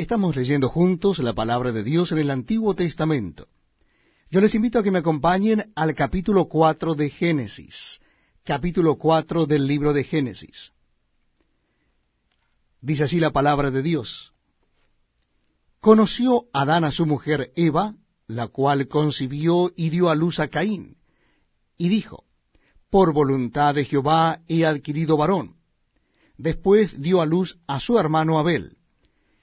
Estamos leyendo juntos la palabra de Dios en el Antiguo Testamento. Yo les invito a que me acompañen al capítulo 4 de Génesis, capítulo 4 del libro de Génesis. Dice así la palabra de Dios. Conoció Adán a su mujer Eva, la cual concibió y dio a luz a Caín, y dijo, Por voluntad de Jehová he adquirido varón. Después dio a luz a su hermano Abel.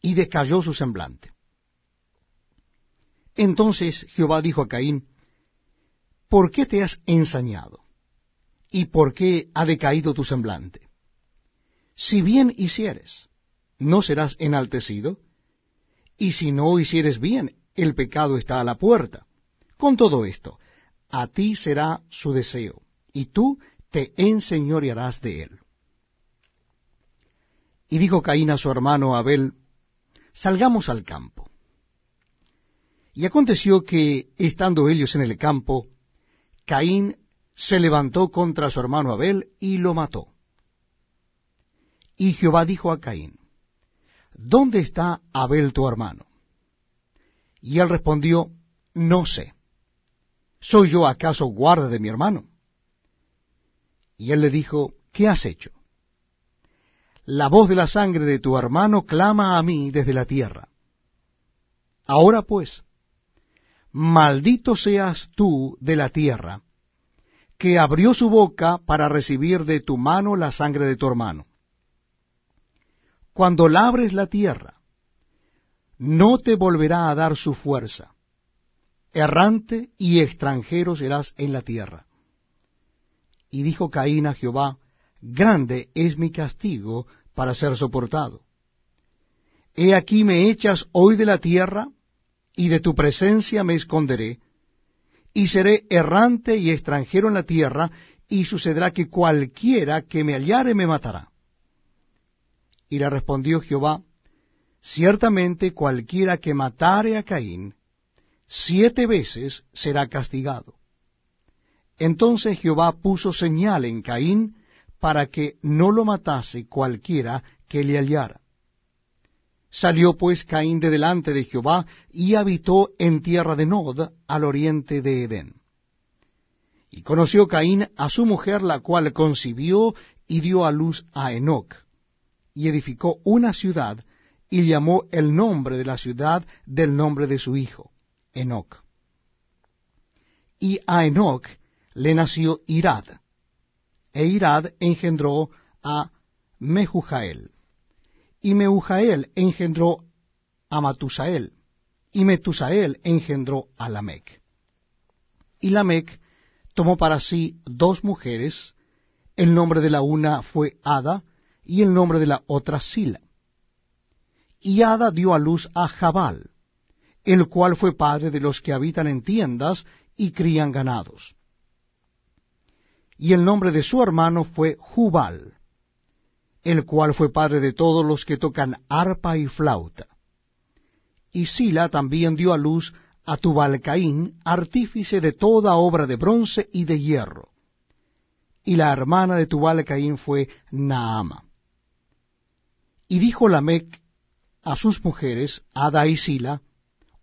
y decayó su semblante. Entonces Jehová dijo a Caín, ¿por qué te has ensañado? ¿Y por qué ha decaído tu semblante? Si bien hicieres, ¿no serás enaltecido? Y si no hicieres bien, el pecado está a la puerta. Con todo esto, a ti será su deseo, y tú te enseñorearás de él. Y dijo Caín a su hermano Abel, Salgamos al campo. Y aconteció que, estando ellos en el campo, Caín se levantó contra su hermano Abel y lo mató. Y Jehová dijo a Caín, ¿Dónde está Abel tu hermano? Y él respondió, No sé. ¿Soy yo acaso guarda de mi hermano? Y él le dijo, ¿qué has hecho? La voz de la sangre de tu hermano clama a mí desde la tierra. Ahora pues, maldito seas tú de la tierra, que abrió su boca para recibir de tu mano la sangre de tu hermano. Cuando labres la tierra, no te volverá a dar su fuerza. Errante y extranjero serás en la tierra. Y dijo Caín a Jehová, grande es mi castigo para ser soportado. He aquí me echas hoy de la tierra, y de tu presencia me esconderé, y seré errante y extranjero en la tierra, y sucederá que cualquiera que me hallare me matará. Y le respondió Jehová, Ciertamente cualquiera que matare a Caín, siete veces será castigado. Entonces Jehová puso señal en Caín, para que no lo matase cualquiera que le hallara. Salió pues Caín de delante de Jehová y habitó en tierra de Nod, al oriente de Edén. Y conoció Caín a su mujer, la cual concibió y dio a luz a Enoc, y edificó una ciudad, y llamó el nombre de la ciudad del nombre de su hijo, Enoc. Y a Enoc le nació Irad, e Irad engendró a Mehujael, y Mehujael engendró a Matusael, y Metusael engendró a Lamec. Y Lamec tomó para sí dos mujeres, el nombre de la una fue Ada, y el nombre de la otra Sila. Y Ada dio a luz a Jabal, el cual fue padre de los que habitan en tiendas y crían ganados y el nombre de su hermano fue Jubal, el cual fue padre de todos los que tocan arpa y flauta. Y Sila también dio a luz a Tubalcaín, artífice de toda obra de bronce y de hierro. Y la hermana de Tubalcaín fue Naama. Y dijo Lamec a sus mujeres, Ada y Sila,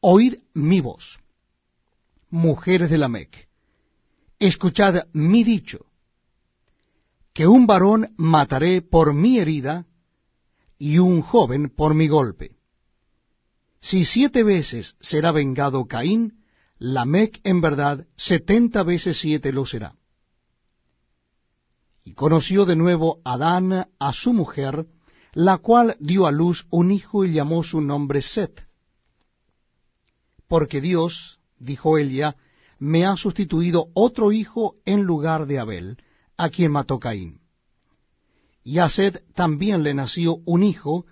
Oíd mi voz, mujeres de Lamec escuchad mi dicho, que un varón mataré por mi herida y un joven por mi golpe. Si siete veces será vengado Caín, Lamec en verdad setenta veces siete lo será. Y conoció de nuevo Adán a su mujer, la cual dio a luz un hijo y llamó su nombre Set. Porque Dios, dijo ella, me ha sustituido otro hijo en lugar de Abel, a quien mató Caín. Y a Sed también le nació un hijo,